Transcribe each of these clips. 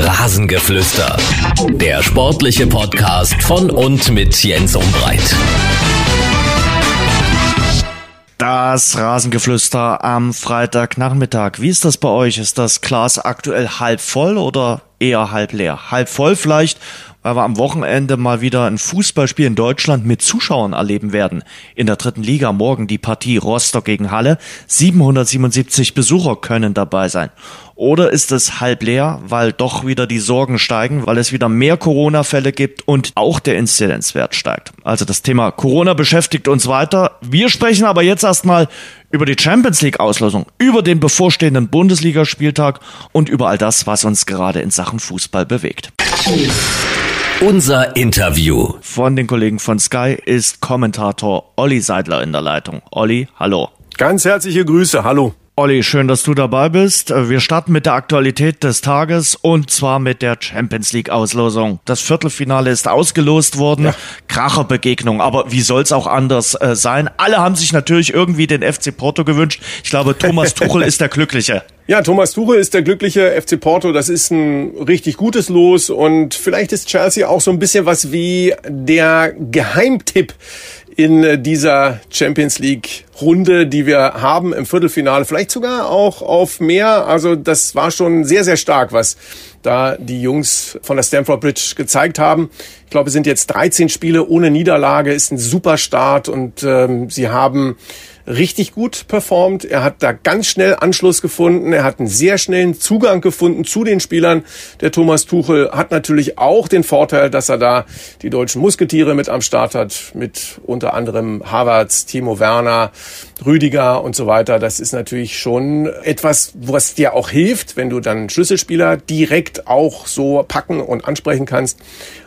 Rasengeflüster. Der sportliche Podcast von und mit Jens Umbreit. Das Rasengeflüster am Freitagnachmittag. Wie ist das bei euch? Ist das Glas aktuell halb voll oder eher halb leer? Halb voll vielleicht, weil wir am Wochenende mal wieder ein Fußballspiel in Deutschland mit Zuschauern erleben werden. In der dritten Liga morgen die Partie Rostock gegen Halle. 777 Besucher können dabei sein. Oder ist es halb leer, weil doch wieder die Sorgen steigen, weil es wieder mehr Corona-Fälle gibt und auch der Inzidenzwert steigt. Also das Thema Corona beschäftigt uns weiter. Wir sprechen aber jetzt erstmal über die Champions League Auslosung, über den bevorstehenden Bundesligaspieltag und über all das, was uns gerade in Sachen Fußball bewegt. Unser Interview. Von den Kollegen von Sky ist Kommentator Olli Seidler in der Leitung. Olli, hallo. Ganz herzliche Grüße, hallo. Olli, schön, dass du dabei bist. Wir starten mit der Aktualität des Tages und zwar mit der Champions League Auslosung. Das Viertelfinale ist ausgelost worden. Ja. Kracherbegegnung, aber wie soll's auch anders äh, sein? Alle haben sich natürlich irgendwie den FC Porto gewünscht. Ich glaube, Thomas Tuchel ist der Glückliche. Ja, Thomas Tuchel ist der glückliche FC Porto. Das ist ein richtig gutes Los und vielleicht ist Chelsea auch so ein bisschen was wie der Geheimtipp in dieser Champions League Runde, die wir haben im Viertelfinale, vielleicht sogar auch auf mehr. Also das war schon sehr, sehr stark, was da die Jungs von der Stamford Bridge gezeigt haben. Ich glaube, es sind jetzt 13 Spiele ohne Niederlage, ist ein super Start und ähm, sie haben richtig gut performt. Er hat da ganz schnell Anschluss gefunden. Er hat einen sehr schnellen Zugang gefunden zu den Spielern. Der Thomas Tuchel hat natürlich auch den Vorteil, dass er da die deutschen Musketiere mit am Start hat, mit unter anderem Havertz, Timo Werner, Rüdiger und so weiter. Das ist natürlich schon etwas, was dir auch hilft, wenn du dann Schlüsselspieler direkt auch so packen und ansprechen kannst.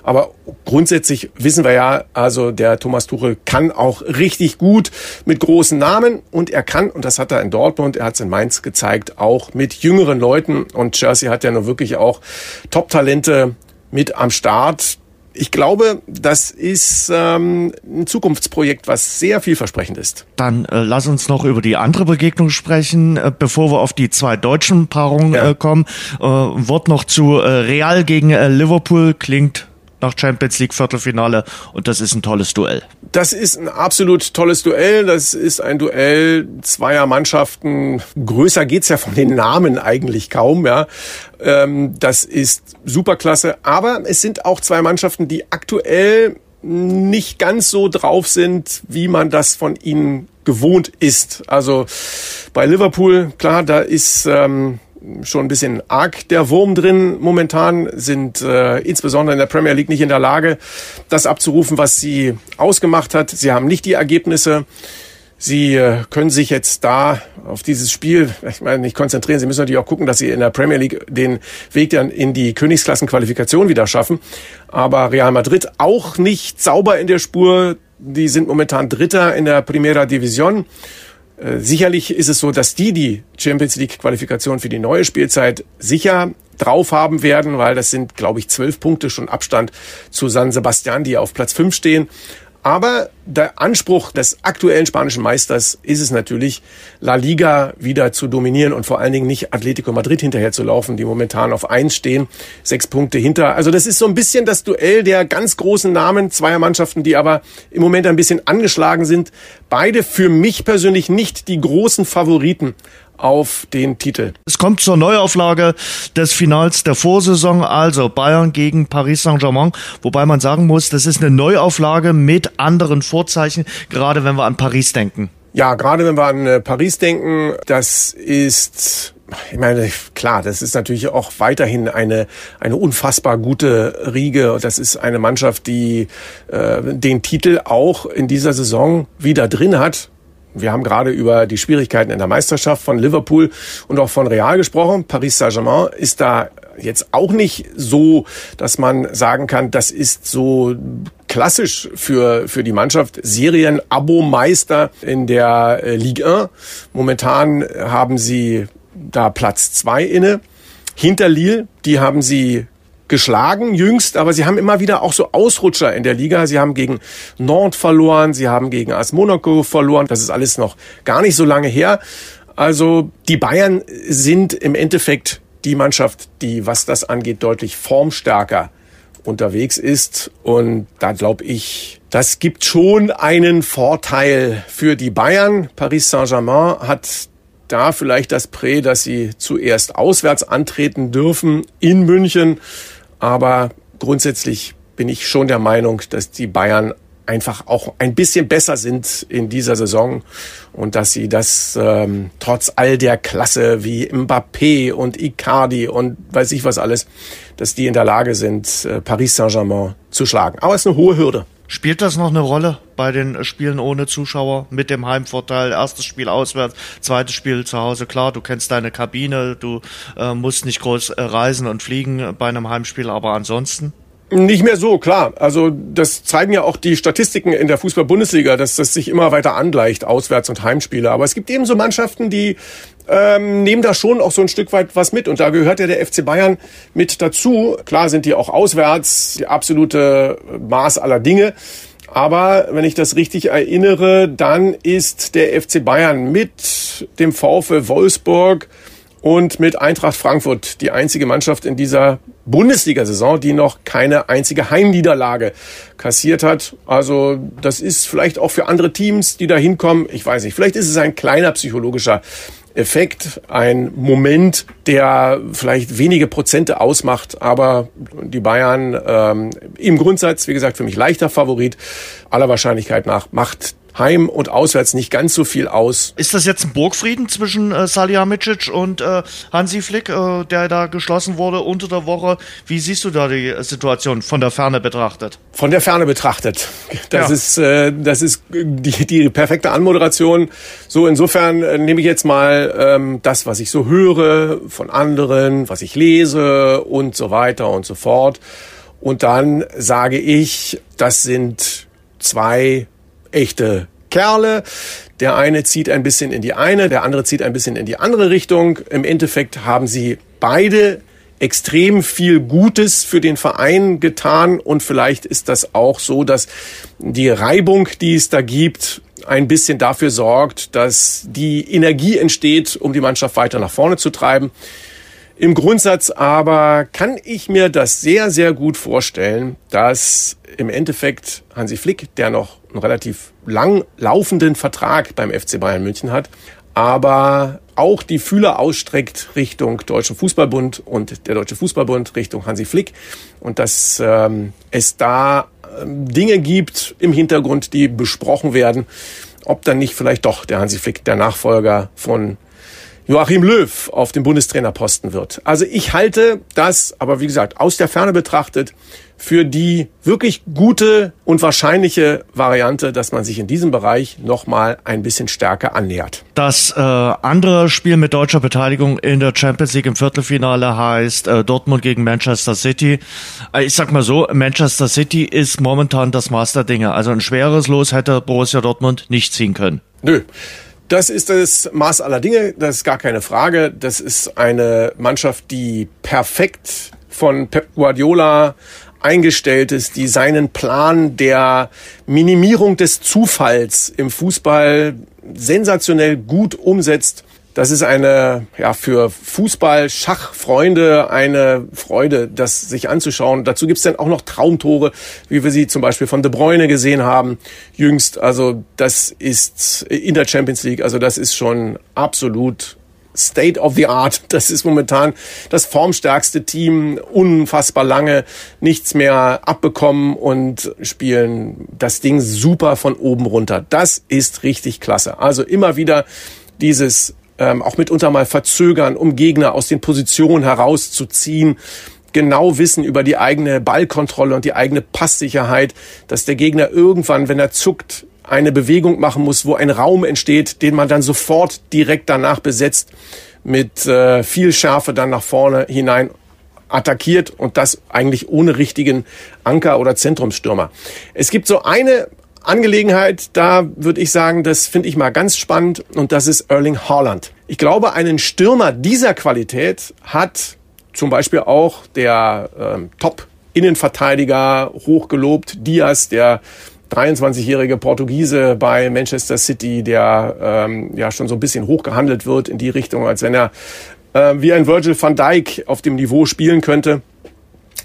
Aber grundsätzlich wissen wir ja, also der Thomas Tuchel kann auch richtig gut mit großen Namen und er kann, und das hat er in Dortmund, er hat es in Mainz gezeigt, auch mit jüngeren Leuten. Und Chelsea hat ja nur wirklich auch Top-Talente mit am Start. Ich glaube, das ist ähm, ein Zukunftsprojekt, was sehr vielversprechend ist. Dann äh, lass uns noch über die andere Begegnung sprechen, äh, bevor wir auf die zwei deutschen Paarungen ja. äh, kommen. Äh, Wort noch zu äh, Real gegen äh, Liverpool klingt nach Champions League Viertelfinale und das ist ein tolles Duell. Das ist ein absolut tolles Duell. Das ist ein Duell zweier Mannschaften. Größer geht's ja von den Namen eigentlich kaum, ja. Ähm, das ist superklasse. Aber es sind auch zwei Mannschaften, die aktuell nicht ganz so drauf sind, wie man das von ihnen gewohnt ist. Also bei Liverpool, klar, da ist ähm, schon ein bisschen arg der Wurm drin momentan, sind äh, insbesondere in der Premier League nicht in der Lage, das abzurufen, was sie ausgemacht hat. Sie haben nicht die Ergebnisse. Sie äh, können sich jetzt da auf dieses Spiel, ich meine, nicht konzentrieren. Sie müssen natürlich auch gucken, dass Sie in der Premier League den Weg dann in die Königsklassenqualifikation wieder schaffen. Aber Real Madrid auch nicht sauber in der Spur. Die sind momentan Dritter in der Primera Division. Äh, sicherlich ist es so, dass die die Champions League Qualifikation für die neue Spielzeit sicher drauf haben werden, weil das sind, glaube ich, zwölf Punkte schon Abstand zu San Sebastian, die auf Platz fünf stehen. Aber der Anspruch des aktuellen spanischen Meisters ist es natürlich, La Liga wieder zu dominieren und vor allen Dingen nicht Atletico Madrid hinterher zu laufen, die momentan auf eins stehen, sechs Punkte hinter. Also das ist so ein bisschen das Duell der ganz großen Namen zweier Mannschaften, die aber im Moment ein bisschen angeschlagen sind. Beide für mich persönlich nicht die großen Favoriten auf den Titel. Es kommt zur Neuauflage des Finals der Vorsaison, also Bayern gegen Paris Saint-Germain, wobei man sagen muss, das ist eine Neuauflage mit anderen Vorzeichen, gerade wenn wir an Paris denken. Ja, gerade wenn wir an äh, Paris denken, das ist ich meine, klar, das ist natürlich auch weiterhin eine, eine unfassbar gute Riege. Das ist eine Mannschaft, die äh, den Titel auch in dieser Saison wieder drin hat. Wir haben gerade über die Schwierigkeiten in der Meisterschaft von Liverpool und auch von Real gesprochen. Paris Saint-Germain ist da jetzt auch nicht so, dass man sagen kann, das ist so klassisch für, für die Mannschaft. Serien-Abo-Meister in der äh, Ligue 1. Momentan haben sie da Platz zwei inne. Hinter Lille, die haben sie geschlagen jüngst, aber sie haben immer wieder auch so Ausrutscher in der Liga. Sie haben gegen Nantes verloren, sie haben gegen AS Monaco verloren. Das ist alles noch gar nicht so lange her. Also die Bayern sind im Endeffekt die Mannschaft, die, was das angeht, deutlich formstärker unterwegs ist. Und da glaube ich, das gibt schon einen Vorteil für die Bayern. Paris Saint-Germain hat da vielleicht das Prä, dass sie zuerst auswärts antreten dürfen in München. Aber grundsätzlich bin ich schon der Meinung, dass die Bayern einfach auch ein bisschen besser sind in dieser Saison und dass sie das ähm, trotz all der Klasse wie Mbappé und Icardi und weiß ich was alles, dass die in der Lage sind, äh, Paris Saint-Germain zu schlagen. Aber es ist eine hohe Hürde. Spielt das noch eine Rolle bei den Spielen ohne Zuschauer mit dem Heimvorteil? Erstes Spiel auswärts, zweites Spiel zu Hause. Klar, du kennst deine Kabine, du äh, musst nicht groß äh, reisen und fliegen bei einem Heimspiel, aber ansonsten? Nicht mehr so, klar. Also das zeigen ja auch die Statistiken in der Fußball-Bundesliga, dass das sich immer weiter angleicht, Auswärts- und Heimspiele. Aber es gibt eben so Mannschaften, die ähm, nehmen da schon auch so ein Stück weit was mit. Und da gehört ja der FC Bayern mit dazu. Klar sind die auch auswärts, die absolute Maß aller Dinge. Aber wenn ich das richtig erinnere, dann ist der FC Bayern mit dem VfL Wolfsburg und mit Eintracht Frankfurt die einzige Mannschaft in dieser Bundesliga-Saison, die noch keine einzige Heimniederlage kassiert hat. Also das ist vielleicht auch für andere Teams, die da hinkommen, ich weiß nicht, vielleicht ist es ein kleiner psychologischer Effekt, ein Moment, der vielleicht wenige Prozente ausmacht, aber die Bayern ähm, im Grundsatz, wie gesagt, für mich leichter Favorit, aller Wahrscheinlichkeit nach macht heim und auswärts nicht ganz so viel aus. Ist das jetzt ein Burgfrieden zwischen äh, Salihamidzic und äh, Hansi Flick, äh, der da geschlossen wurde unter der Woche? Wie siehst du da die Situation von der Ferne betrachtet? Von der Ferne betrachtet. Das ja. ist äh, das ist die, die perfekte Anmoderation. So insofern äh, nehme ich jetzt mal ähm, das, was ich so höre von anderen, was ich lese und so weiter und so fort. Und dann sage ich, das sind zwei echte Kerle. Der eine zieht ein bisschen in die eine, der andere zieht ein bisschen in die andere Richtung. Im Endeffekt haben sie beide extrem viel Gutes für den Verein getan und vielleicht ist das auch so, dass die Reibung, die es da gibt, ein bisschen dafür sorgt, dass die Energie entsteht, um die Mannschaft weiter nach vorne zu treiben. Im Grundsatz aber kann ich mir das sehr, sehr gut vorstellen, dass im Endeffekt Hansi Flick, der noch einen relativ lang laufenden Vertrag beim FC Bayern München hat, aber auch die Fühler ausstreckt Richtung Deutschen Fußballbund und der Deutsche Fußballbund Richtung Hansi Flick und dass ähm, es da ähm, Dinge gibt im Hintergrund, die besprochen werden, ob dann nicht vielleicht doch der Hansi Flick der Nachfolger von Joachim Löw auf dem Bundestrainerposten wird. Also ich halte das, aber wie gesagt, aus der Ferne betrachtet, für die wirklich gute und wahrscheinliche Variante, dass man sich in diesem Bereich nochmal ein bisschen stärker annähert. Das äh, andere Spiel mit deutscher Beteiligung in der Champions League im Viertelfinale heißt äh, Dortmund gegen Manchester City. Äh, ich sag mal so, Manchester City ist momentan das Master Dinge. Also ein schweres Los hätte Borussia Dortmund nicht ziehen können. Nö. Das ist das Maß aller Dinge, das ist gar keine Frage. Das ist eine Mannschaft, die perfekt von Pep Guardiola eingestellt ist, die seinen Plan der Minimierung des Zufalls im Fußball sensationell gut umsetzt. Das ist eine, ja, für Fußball-Schachfreunde eine Freude, das sich anzuschauen. Dazu gibt's dann auch noch Traumtore, wie wir sie zum Beispiel von De Bruyne gesehen haben, jüngst. Also das ist in der Champions League, also das ist schon absolut State of the Art. Das ist momentan das formstärkste Team, unfassbar lange, nichts mehr abbekommen und spielen das Ding super von oben runter. Das ist richtig klasse. Also immer wieder dieses ähm, auch mitunter mal verzögern, um Gegner aus den Positionen herauszuziehen genau wissen über die eigene Ballkontrolle und die eigene Passsicherheit, dass der Gegner irgendwann, wenn er zuckt, eine Bewegung machen muss, wo ein Raum entsteht, den man dann sofort direkt danach besetzt, mit äh, viel Schärfe dann nach vorne hinein attackiert und das eigentlich ohne richtigen Anker oder Zentrumsstürmer. Es gibt so eine Angelegenheit, da würde ich sagen, das finde ich mal ganz spannend und das ist Erling Haaland. Ich glaube, einen Stürmer dieser Qualität hat zum Beispiel auch der ähm, Top-Innenverteidiger hochgelobt, Diaz, der 23-jährige Portugiese bei Manchester City, der ähm, ja schon so ein bisschen hochgehandelt wird in die Richtung, als wenn er äh, wie ein Virgil van Dijk auf dem Niveau spielen könnte.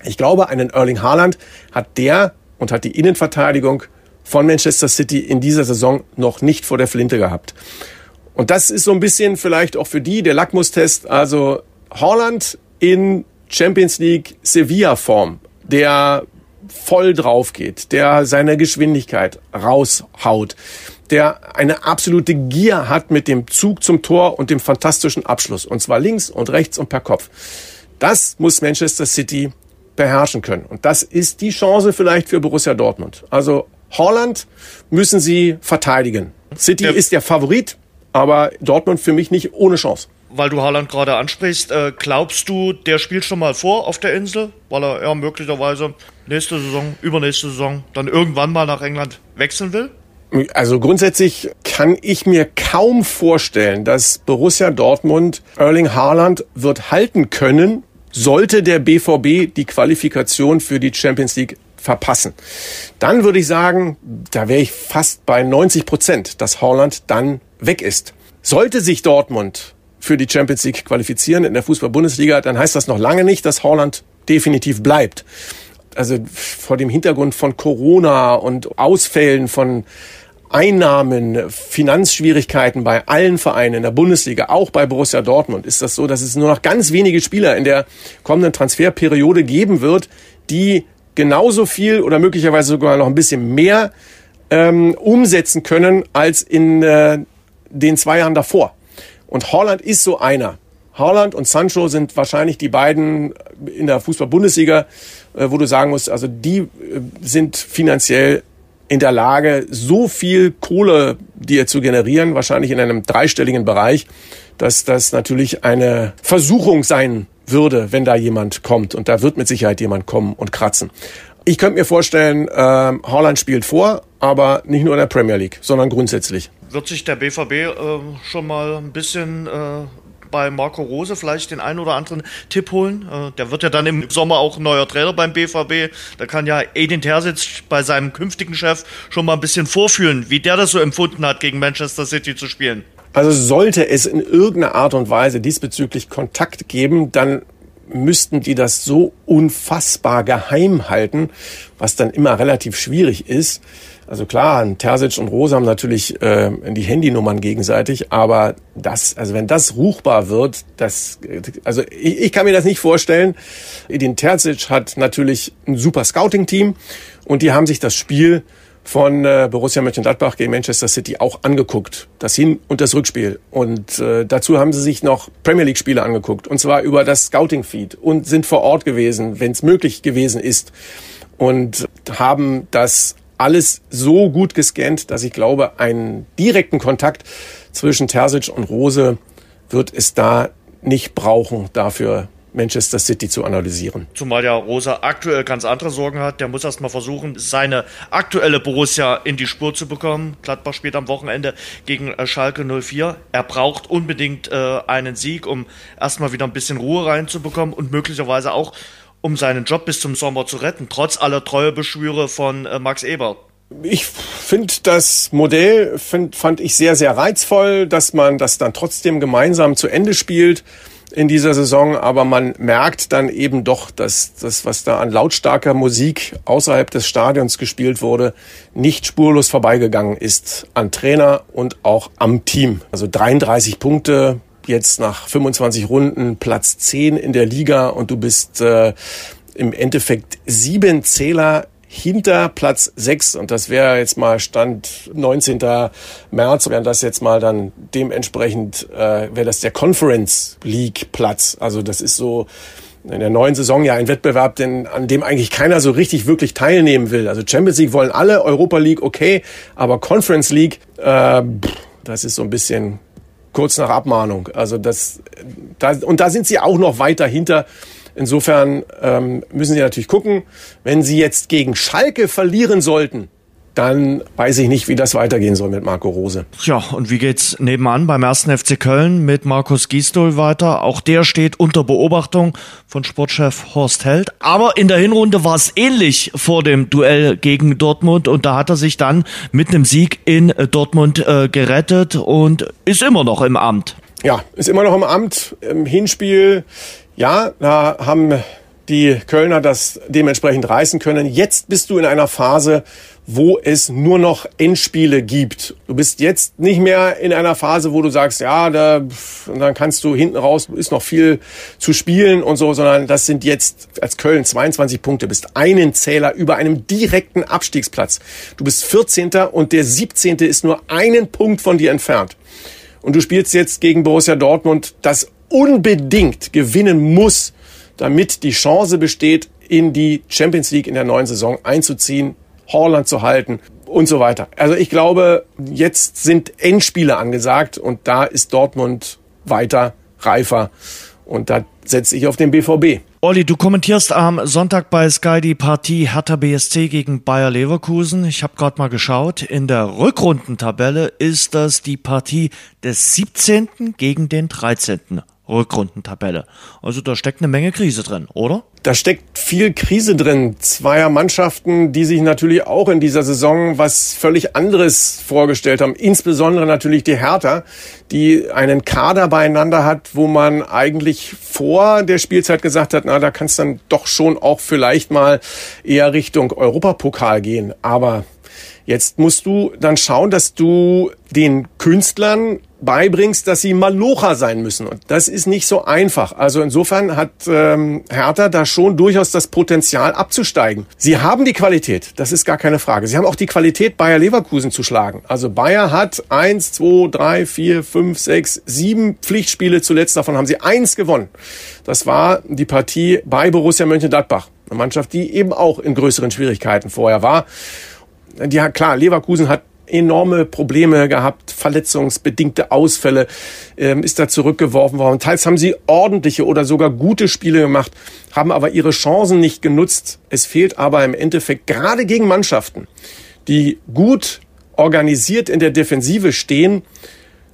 Ich glaube, einen Erling Haaland hat der und hat die Innenverteidigung von Manchester City in dieser Saison noch nicht vor der Flinte gehabt. Und das ist so ein bisschen vielleicht auch für die der Lackmustest. Also Holland in Champions League Sevilla Form, der voll drauf geht, der seine Geschwindigkeit raushaut, der eine absolute Gier hat mit dem Zug zum Tor und dem fantastischen Abschluss. Und zwar links und rechts und per Kopf. Das muss Manchester City beherrschen können. Und das ist die Chance vielleicht für Borussia Dortmund. Also Holland müssen sie verteidigen. City ja. ist der Favorit, aber Dortmund für mich nicht ohne Chance. Weil du Haaland gerade ansprichst, äh, glaubst du, der spielt schon mal vor auf der Insel, weil er ja möglicherweise nächste Saison, übernächste Saison dann irgendwann mal nach England wechseln will? Also grundsätzlich kann ich mir kaum vorstellen, dass Borussia Dortmund Erling Haaland wird halten können, sollte der BVB die Qualifikation für die Champions League verpassen. Dann würde ich sagen, da wäre ich fast bei 90 Prozent, dass Haaland dann weg ist. Sollte sich Dortmund für die Champions League qualifizieren in der Fußball-Bundesliga, dann heißt das noch lange nicht, dass Haaland definitiv bleibt. Also vor dem Hintergrund von Corona und Ausfällen von Einnahmen, Finanzschwierigkeiten bei allen Vereinen in der Bundesliga, auch bei Borussia Dortmund, ist das so, dass es nur noch ganz wenige Spieler in der kommenden Transferperiode geben wird, die genauso viel oder möglicherweise sogar noch ein bisschen mehr ähm, umsetzen können als in äh, den zwei Jahren davor. Und Holland ist so einer. Holland und Sancho sind wahrscheinlich die beiden in der Fußball-Bundesliga, äh, wo du sagen musst, also die äh, sind finanziell in der Lage, so viel Kohle dir zu generieren, wahrscheinlich in einem dreistelligen Bereich, dass das natürlich eine Versuchung sein würde, wenn da jemand kommt. Und da wird mit Sicherheit jemand kommen und kratzen. Ich könnte mir vorstellen, äh, Holland spielt vor, aber nicht nur in der Premier League, sondern grundsätzlich. Wird sich der BVB äh, schon mal ein bisschen äh, bei Marco Rose vielleicht den einen oder anderen Tipp holen. Äh, der wird ja dann im Sommer auch neuer Trainer beim BVB. Da kann ja Edin Terzic bei seinem künftigen Chef schon mal ein bisschen vorfühlen, wie der das so empfunden hat, gegen Manchester City zu spielen. Also sollte es in irgendeiner Art und Weise diesbezüglich Kontakt geben, dann müssten die das so unfassbar geheim halten, was dann immer relativ schwierig ist. Also klar, Terzic und Rose haben natürlich äh, die Handynummern gegenseitig, aber das, also wenn das ruchbar wird, das, also ich, ich kann mir das nicht vorstellen. Edin Terzic hat natürlich ein super Scouting-Team und die haben sich das Spiel von äh, Borussia Mönchengladbach gegen Manchester City auch angeguckt. Das Hin- und das Rückspiel. Und äh, dazu haben sie sich noch Premier League-Spiele angeguckt. Und zwar über das Scouting-Feed und sind vor Ort gewesen, wenn es möglich gewesen ist. Und haben das alles so gut gescannt, dass ich glaube, einen direkten Kontakt zwischen Terzic und Rose wird es da nicht brauchen, dafür Manchester City zu analysieren. Zumal ja Rosa aktuell ganz andere Sorgen hat. Der muss erst mal versuchen, seine aktuelle Borussia in die Spur zu bekommen. Gladbach spielt am Wochenende gegen äh, Schalke 04. Er braucht unbedingt äh, einen Sieg, um erstmal wieder ein bisschen Ruhe reinzubekommen und möglicherweise auch um seinen Job bis zum Sommer zu retten, trotz aller Treuebeschwüre von äh, Max Eber. Ich finde das Modell find, fand ich sehr, sehr reizvoll, dass man das dann trotzdem gemeinsam zu Ende spielt in dieser Saison, aber man merkt dann eben doch, dass das, was da an lautstarker Musik außerhalb des Stadions gespielt wurde, nicht spurlos vorbeigegangen ist an Trainer und auch am Team. Also 33 Punkte, jetzt nach 25 Runden Platz 10 in der Liga und du bist äh, im Endeffekt sieben Zähler hinter Platz 6 und das wäre jetzt mal Stand 19. März, wäre das jetzt mal dann dementsprechend, äh, wäre das der Conference League Platz. Also das ist so in der neuen Saison ja ein Wettbewerb, denn, an dem eigentlich keiner so richtig wirklich teilnehmen will. Also Champions League wollen alle, Europa League okay, aber Conference League, äh, das ist so ein bisschen kurz nach Abmahnung. Also das, da, und da sind sie auch noch weiter hinter. Insofern ähm, müssen sie natürlich gucken, wenn sie jetzt gegen Schalke verlieren sollten, dann weiß ich nicht, wie das weitergehen soll mit Marco Rose. Ja, und wie geht's nebenan beim ersten FC Köln mit Markus Gisdol weiter? Auch der steht unter Beobachtung von Sportchef Horst Held. Aber in der Hinrunde war es ähnlich vor dem Duell gegen Dortmund und da hat er sich dann mit einem Sieg in Dortmund äh, gerettet und ist immer noch im Amt. ja, ist immer noch im Amt. Im Hinspiel, ja, da haben die Kölner das dementsprechend reißen können. Jetzt bist du in einer Phase, wo es nur noch Endspiele gibt. Du bist jetzt nicht mehr in einer Phase, wo du sagst, ja, da, dann kannst du hinten raus, ist noch viel zu spielen und so, sondern das sind jetzt als Köln 22 Punkte, bist einen Zähler über einem direkten Abstiegsplatz. Du bist 14. und der 17. ist nur einen Punkt von dir entfernt. Und du spielst jetzt gegen Borussia Dortmund, das unbedingt gewinnen muss, damit die Chance besteht, in die Champions League in der neuen Saison einzuziehen, Holland zu halten und so weiter. Also ich glaube, jetzt sind Endspiele angesagt und da ist Dortmund weiter reifer und da setze ich auf den BVB. Olli, du kommentierst am Sonntag bei Sky die Partie Hertha BSC gegen Bayer Leverkusen. Ich habe gerade mal geschaut. In der Rückrundentabelle ist das die Partie des 17. gegen den 13. Rückrundentabelle. Also da steckt eine Menge Krise drin, oder? Da steckt viel Krise drin. Zweier Mannschaften, die sich natürlich auch in dieser Saison was völlig anderes vorgestellt haben. Insbesondere natürlich die Hertha, die einen Kader beieinander hat, wo man eigentlich vor der Spielzeit gesagt hat, na, da kann es dann doch schon auch vielleicht mal eher Richtung Europapokal gehen. Aber Jetzt musst du dann schauen, dass du den Künstlern beibringst, dass sie Malocha sein müssen. Und das ist nicht so einfach. Also insofern hat ähm, Hertha da schon durchaus das Potenzial abzusteigen. Sie haben die Qualität, das ist gar keine Frage. Sie haben auch die Qualität, Bayer Leverkusen zu schlagen. Also Bayer hat eins, zwei, drei, vier, fünf, sechs, sieben Pflichtspiele zuletzt. Davon haben sie eins gewonnen. Das war die Partie bei Borussia Mönchengladbach. Eine Mannschaft, die eben auch in größeren Schwierigkeiten vorher war die hat klar, Leverkusen hat enorme Probleme gehabt, verletzungsbedingte Ausfälle, ähm, ist da zurückgeworfen worden. Teils haben sie ordentliche oder sogar gute Spiele gemacht, haben aber ihre Chancen nicht genutzt. Es fehlt aber im Endeffekt gerade gegen Mannschaften, die gut organisiert in der Defensive stehen,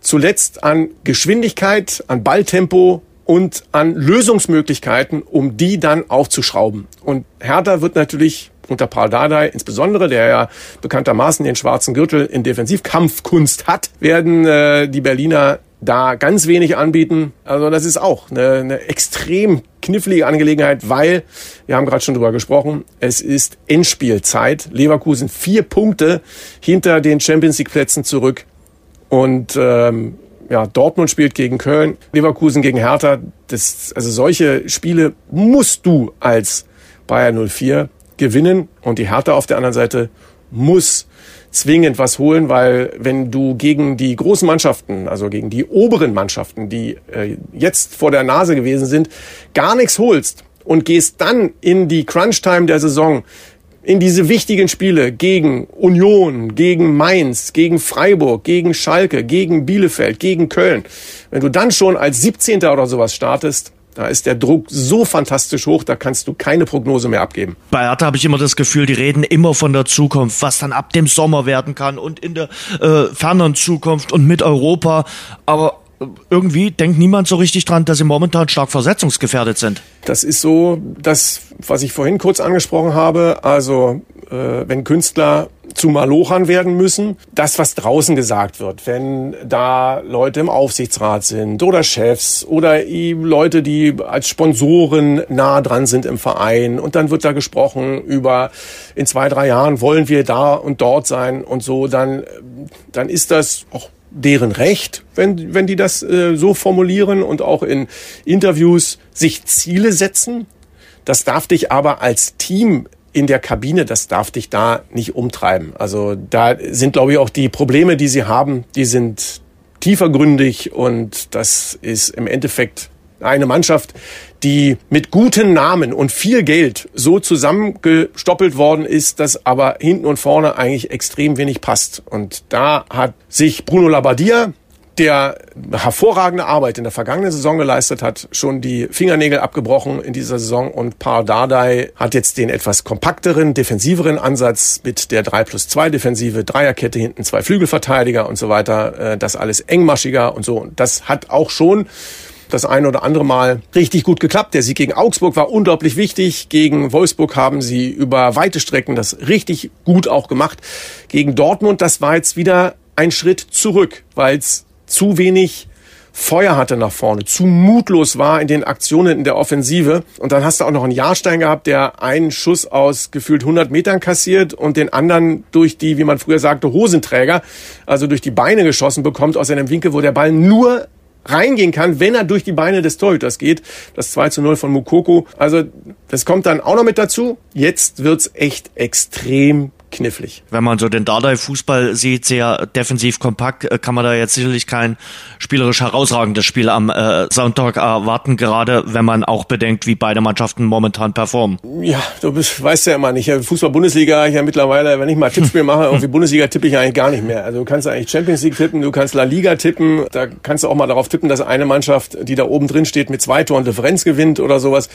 zuletzt an Geschwindigkeit, an Balltempo und an Lösungsmöglichkeiten, um die dann aufzuschrauben. Und Hertha wird natürlich unter Paul Dardai insbesondere, der ja bekanntermaßen den schwarzen Gürtel in Defensivkampfkunst hat, werden äh, die Berliner da ganz wenig anbieten. Also das ist auch eine, eine extrem knifflige Angelegenheit, weil, wir haben gerade schon drüber gesprochen, es ist Endspielzeit. Leverkusen vier Punkte hinter den Champions League Plätzen zurück. Und ähm, ja, Dortmund spielt gegen Köln, Leverkusen gegen Hertha. Das, also solche Spiele musst du als Bayer 04 gewinnen und die Hertha auf der anderen Seite muss zwingend was holen, weil wenn du gegen die großen Mannschaften, also gegen die oberen Mannschaften, die äh, jetzt vor der Nase gewesen sind, gar nichts holst und gehst dann in die Crunch-Time der Saison, in diese wichtigen Spiele gegen Union, gegen Mainz, gegen Freiburg, gegen Schalke, gegen Bielefeld, gegen Köln, wenn du dann schon als 17. oder sowas startest, da ist der Druck so fantastisch hoch, da kannst du keine Prognose mehr abgeben. Bei Hertha habe ich immer das Gefühl, die reden immer von der Zukunft, was dann ab dem Sommer werden kann und in der äh, fernen Zukunft und mit Europa. Aber irgendwie denkt niemand so richtig dran, dass sie momentan stark versetzungsgefährdet sind. Das ist so das, was ich vorhin kurz angesprochen habe. Also äh, wenn Künstler zu Malochern werden müssen. Das, was draußen gesagt wird, wenn da Leute im Aufsichtsrat sind oder Chefs oder Leute, die als Sponsoren nah dran sind im Verein und dann wird da gesprochen über in zwei, drei Jahren wollen wir da und dort sein und so, dann, dann ist das auch deren Recht, wenn, wenn die das äh, so formulieren und auch in Interviews sich Ziele setzen. Das darf dich aber als Team in der Kabine, das darf dich da nicht umtreiben. Also da sind, glaube ich, auch die Probleme, die sie haben, die sind tiefergründig und das ist im Endeffekt eine Mannschaft, die mit guten Namen und viel Geld so zusammengestoppelt worden ist, dass aber hinten und vorne eigentlich extrem wenig passt. Und da hat sich Bruno Labbadia, der hervorragende Arbeit in der vergangenen Saison geleistet hat, schon die Fingernägel abgebrochen in dieser Saison und Par Dardai hat jetzt den etwas kompakteren, defensiveren Ansatz mit der 3 plus 2 Defensive, Dreierkette hinten, zwei Flügelverteidiger und so weiter, äh, das alles engmaschiger und so. Und das hat auch schon das ein oder andere Mal richtig gut geklappt. Der Sieg gegen Augsburg war unglaublich wichtig. Gegen Wolfsburg haben sie über weite Strecken das richtig gut auch gemacht. Gegen Dortmund, das war jetzt wieder ein Schritt zurück, weil es zu wenig Feuer hatte nach vorne, zu mutlos war in den Aktionen in der Offensive. Und dann hast du auch noch einen Jahrstein gehabt, der einen Schuss aus gefühlt 100 Metern kassiert und den anderen durch die, wie man früher sagte, Hosenträger, also durch die Beine geschossen bekommt aus einem Winkel, wo der Ball nur reingehen kann, wenn er durch die Beine des Torhüters geht. Das 2 zu 0 von Mukoko. Also das kommt dann auch noch mit dazu. Jetzt wird's echt extrem knifflig. Wenn man so den Dardai-Fußball sieht, sehr defensiv kompakt, äh, kann man da jetzt sicherlich kein spielerisch herausragendes Spiel am äh, Sonntag erwarten, gerade wenn man auch bedenkt, wie beide Mannschaften momentan performen. Ja, du bist, weißt ja immer nicht. Fußball-Bundesliga, ich ja mittlerweile, wenn ich mal Tippspiel mache, irgendwie Bundesliga tippe ich eigentlich gar nicht mehr. Also du kannst eigentlich Champions League tippen, du kannst La Liga tippen, da kannst du auch mal darauf tippen, dass eine Mannschaft, die da oben drin steht, mit zwei Toren Differenz gewinnt oder sowas.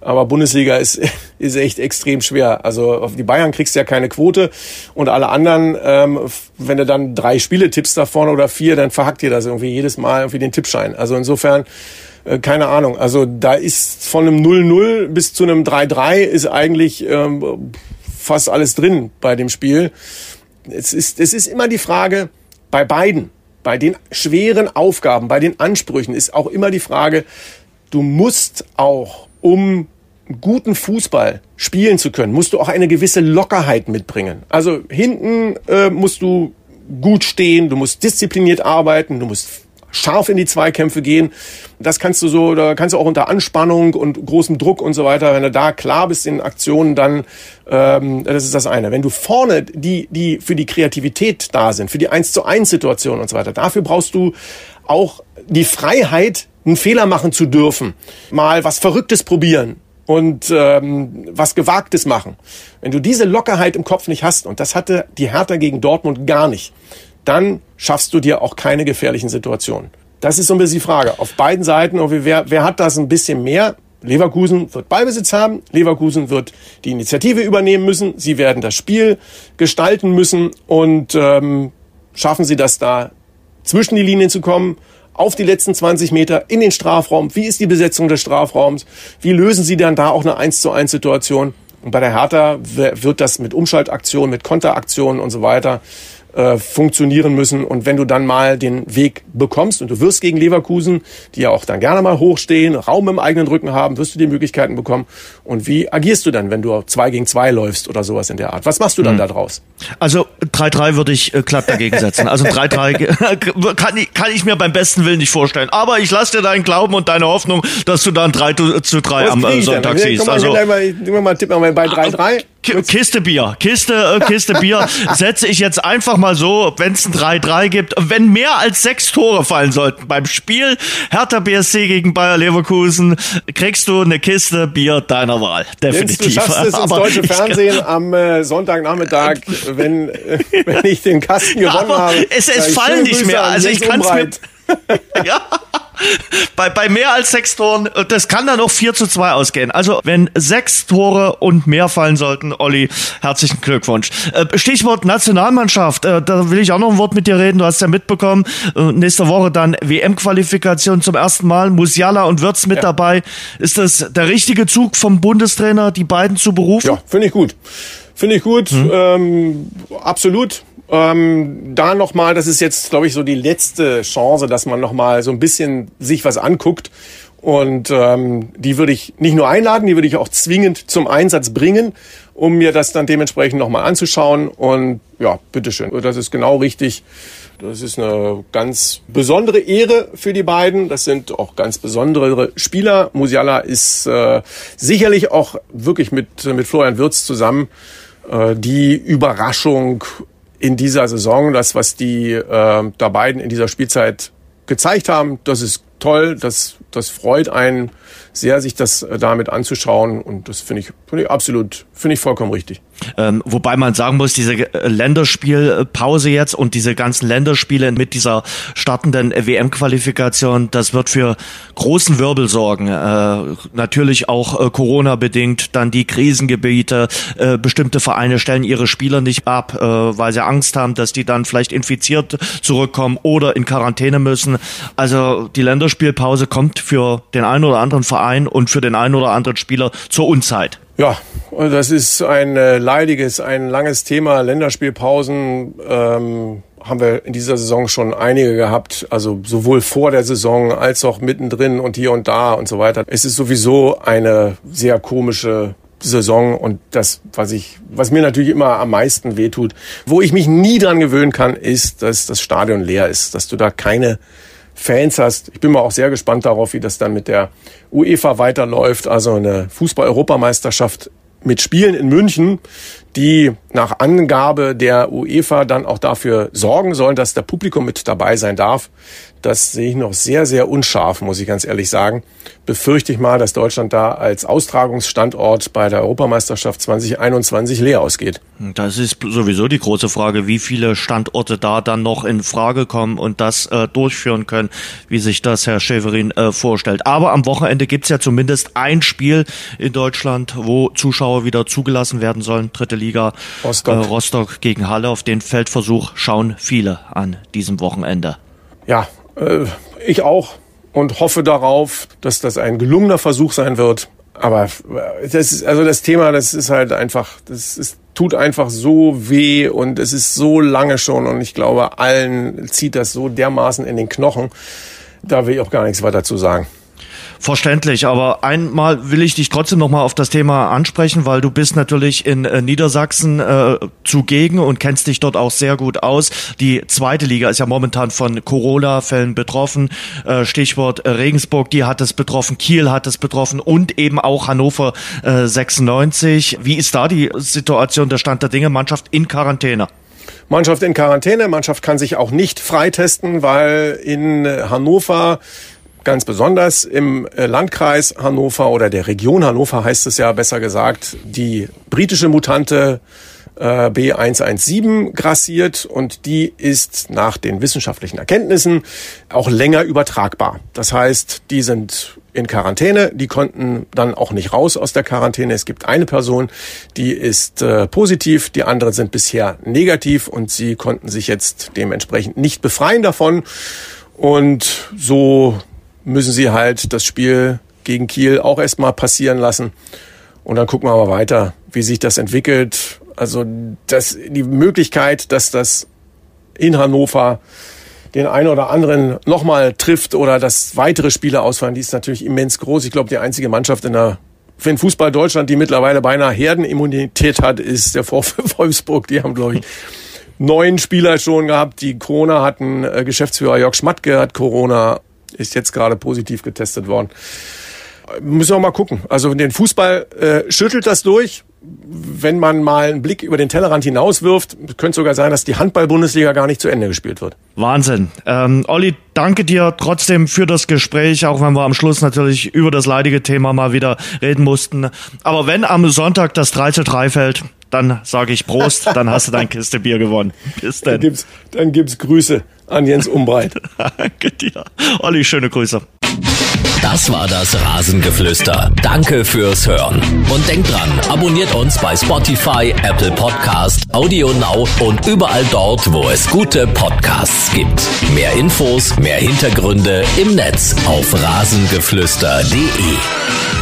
Aber Bundesliga ist, ist echt extrem schwer. Also auf die Bayern kriegst du ja keine Quote und alle anderen, ähm, wenn du dann drei Spiele tippst da vorne oder vier, dann verhackt dir das irgendwie jedes Mal irgendwie den Tippschein. Also insofern, äh, keine Ahnung. Also da ist von einem 0-0 bis zu einem 3-3 ist eigentlich ähm, fast alles drin bei dem Spiel. Es ist, es ist immer die Frage bei beiden, bei den schweren Aufgaben, bei den Ansprüchen ist auch immer die Frage, du musst auch, um guten Fußball spielen zu können, musst du auch eine gewisse Lockerheit mitbringen. Also hinten äh, musst du gut stehen, du musst diszipliniert arbeiten, du musst scharf in die Zweikämpfe gehen. Das kannst du so, da kannst du auch unter Anspannung und großem Druck und so weiter, wenn du da klar bist in Aktionen, dann ähm, das ist das eine. Wenn du vorne die, die für die Kreativität da sind, für die eins zu eins Situation und so weiter, dafür brauchst du auch die Freiheit, einen Fehler machen zu dürfen, mal was Verrücktes probieren, und ähm, was Gewagtes machen. Wenn du diese Lockerheit im Kopf nicht hast, und das hatte die Hertha gegen Dortmund gar nicht, dann schaffst du dir auch keine gefährlichen Situationen. Das ist so ein bisschen die Frage. Auf beiden Seiten, wer, wer hat das ein bisschen mehr? Leverkusen wird Ballbesitz haben, Leverkusen wird die Initiative übernehmen müssen, sie werden das Spiel gestalten müssen und ähm, schaffen sie das da zwischen die Linien zu kommen auf die letzten 20 Meter in den Strafraum. Wie ist die Besetzung des Strafraums? Wie lösen Sie dann da auch eine 1 zu 1 Situation? Und bei der Hertha wird das mit Umschaltaktionen, mit Konteraktionen und so weiter äh, funktionieren müssen. Und wenn du dann mal den Weg bekommst und du wirst gegen Leverkusen, die ja auch dann gerne mal hochstehen, Raum im eigenen Rücken haben, wirst du die Möglichkeiten bekommen. Und wie agierst du dann, wenn du zwei gegen zwei läufst oder sowas in der Art? Was machst du dann hm. da draus? Also 3-3 würde ich äh, glatt dagegen setzen. Also 3-3 kann, ich, kann ich mir beim besten Willen nicht vorstellen. Aber ich lasse dir deinen Glauben und deine Hoffnung, dass du dann 3 zu 3 am äh, Sonntag siehst. Also, mal, mal, mal, tipp mal bei 3-3. Kiste Bier, Kiste, äh, Kiste Bier setze ich jetzt einfach mal so, wenn es ein 3-3 gibt, wenn mehr als sechs Tore fallen sollten beim Spiel Hertha BSC gegen Bayer Leverkusen, kriegst du eine Kiste Bier deiner Wahl. Definitiv. Jens, du schaffst es ins deutsche Fernsehen am äh, Sonntagnachmittag, wenn, äh, wenn ich den Kasten gewonnen ja, habe. Es, es fallen nicht mehr. Also ich kann es mit. ja bei, bei mehr als sechs Toren, das kann dann auch 4 zu 2 ausgehen. Also wenn sechs Tore und mehr fallen sollten, Olli, herzlichen Glückwunsch. Äh, Stichwort Nationalmannschaft, äh, da will ich auch noch ein Wort mit dir reden. Du hast ja mitbekommen, äh, nächste Woche dann WM-Qualifikation zum ersten Mal, Musiala und Wirtz mit ja. dabei. Ist das der richtige Zug vom Bundestrainer, die beiden zu berufen? Ja, finde ich gut. Finde ich gut, hm. ähm, absolut. Ähm, da nochmal, das ist jetzt, glaube ich, so die letzte Chance, dass man nochmal so ein bisschen sich was anguckt. Und ähm, die würde ich nicht nur einladen, die würde ich auch zwingend zum Einsatz bringen, um mir das dann dementsprechend nochmal anzuschauen. Und ja, bitteschön. Das ist genau richtig. Das ist eine ganz besondere Ehre für die beiden. Das sind auch ganz besondere Spieler. Musiala ist äh, sicherlich auch wirklich mit, mit Florian Wirz zusammen äh, die Überraschung in dieser Saison. Das, was die äh, da beiden in dieser Spielzeit gezeigt haben, das ist toll, das, das freut einen sehr, sich das äh, damit anzuschauen und das finde ich, finde ich absolut, finde ich vollkommen richtig. Ähm, wobei man sagen muss, diese äh, Länderspielpause jetzt und diese ganzen Länderspiele mit dieser startenden WM-Qualifikation, das wird für großen Wirbel sorgen. Äh, natürlich auch äh, Corona-bedingt, dann die Krisengebiete, äh, bestimmte Vereine stellen ihre Spieler nicht ab, äh, weil sie Angst haben, dass die dann vielleicht infiziert zurückkommen oder in Quarantäne müssen. Also die Länderspielpause kommt für den einen oder anderen Verein und für den einen oder anderen Spieler zur Unzeit. Ja, das ist ein äh, leidiges, ein langes Thema, Länderspielpausen. Ähm, haben wir in dieser Saison schon einige gehabt, also sowohl vor der Saison als auch mittendrin und hier und da und so weiter. Es ist sowieso eine sehr komische Saison und das, was ich, was mir natürlich immer am meisten wehtut, wo ich mich nie dran gewöhnen kann, ist, dass das Stadion leer ist, dass du da keine Fans hast. Ich bin mal auch sehr gespannt darauf, wie das dann mit der UEFA weiterläuft. Also eine Fußball-Europameisterschaft mit Spielen in München, die nach Angabe der UEFA dann auch dafür sorgen sollen, dass der Publikum mit dabei sein darf. Das sehe ich noch sehr, sehr unscharf, muss ich ganz ehrlich sagen. Befürchte ich mal, dass Deutschland da als Austragungsstandort bei der Europameisterschaft 2021 leer ausgeht. Das ist sowieso die große Frage, wie viele Standorte da dann noch in Frage kommen und das äh, durchführen können, wie sich das Herr Schäferin äh, vorstellt. Aber am Wochenende gibt's ja zumindest ein Spiel in Deutschland, wo Zuschauer wieder zugelassen werden sollen. Dritte Liga Rostock, äh, Rostock gegen Halle. Auf den Feldversuch schauen viele an diesem Wochenende. Ja, äh, ich auch und hoffe darauf, dass das ein gelungener Versuch sein wird. Aber äh, das ist, also das Thema, das ist halt einfach, das ist, tut einfach so weh und es ist so lange schon und ich glaube, allen zieht das so dermaßen in den Knochen. Da will ich auch gar nichts weiter zu sagen. Verständlich, aber einmal will ich dich trotzdem nochmal auf das Thema ansprechen, weil du bist natürlich in äh, Niedersachsen äh, zugegen und kennst dich dort auch sehr gut aus. Die zweite Liga ist ja momentan von Corona-Fällen betroffen. Äh, Stichwort äh, Regensburg, die hat es betroffen, Kiel hat es betroffen und eben auch Hannover äh, 96. Wie ist da die Situation, der Stand der Dinge? Mannschaft in Quarantäne. Mannschaft in Quarantäne. Mannschaft kann sich auch nicht freitesten, weil in Hannover ganz besonders im äh, Landkreis Hannover oder der Region Hannover heißt es ja besser gesagt, die britische Mutante äh, B117 grassiert und die ist nach den wissenschaftlichen Erkenntnissen auch länger übertragbar. Das heißt, die sind in Quarantäne, die konnten dann auch nicht raus aus der Quarantäne. Es gibt eine Person, die ist äh, positiv, die anderen sind bisher negativ und sie konnten sich jetzt dementsprechend nicht befreien davon. Und so müssen sie halt das Spiel gegen Kiel auch erstmal passieren lassen. Und dann gucken wir mal weiter, wie sich das entwickelt. Also das, die Möglichkeit, dass das in Hannover den einen oder anderen nochmal trifft oder dass weitere Spiele ausfallen, die ist natürlich immens groß. Ich glaube, die einzige Mannschaft in der wenn Fußball Deutschland, die mittlerweile beinahe Herdenimmunität hat, ist der VfL Wolfsburg. Die haben, glaube ich, neun Spieler schon gehabt, die Corona hatten. Äh, Geschäftsführer Jörg Schmatke hat Corona ist jetzt gerade positiv getestet worden. Müssen wir mal gucken. Also den Fußball äh, schüttelt das durch. Wenn man mal einen Blick über den Tellerrand hinauswirft, könnte sogar sein, dass die Handball-Bundesliga gar nicht zu Ende gespielt wird. Wahnsinn. Ähm, Olli, danke dir trotzdem für das Gespräch, auch wenn wir am Schluss natürlich über das leidige Thema mal wieder reden mussten. Aber wenn am Sonntag das 3 zu 3 fällt, dann sage ich Prost, dann hast du dein Kiste Bier gewonnen. Bis dann. Dann gibt's, dann gibt's Grüße an Jens Umbreit. Danke dir. Olli, schöne Grüße. Das war das Rasengeflüster. Danke fürs Hören. Und denkt dran, abonniert uns bei Spotify, Apple Podcast, Audio Now und überall dort, wo es gute Podcasts gibt. Mehr Infos, mehr Hintergründe im Netz auf rasengeflüster.de.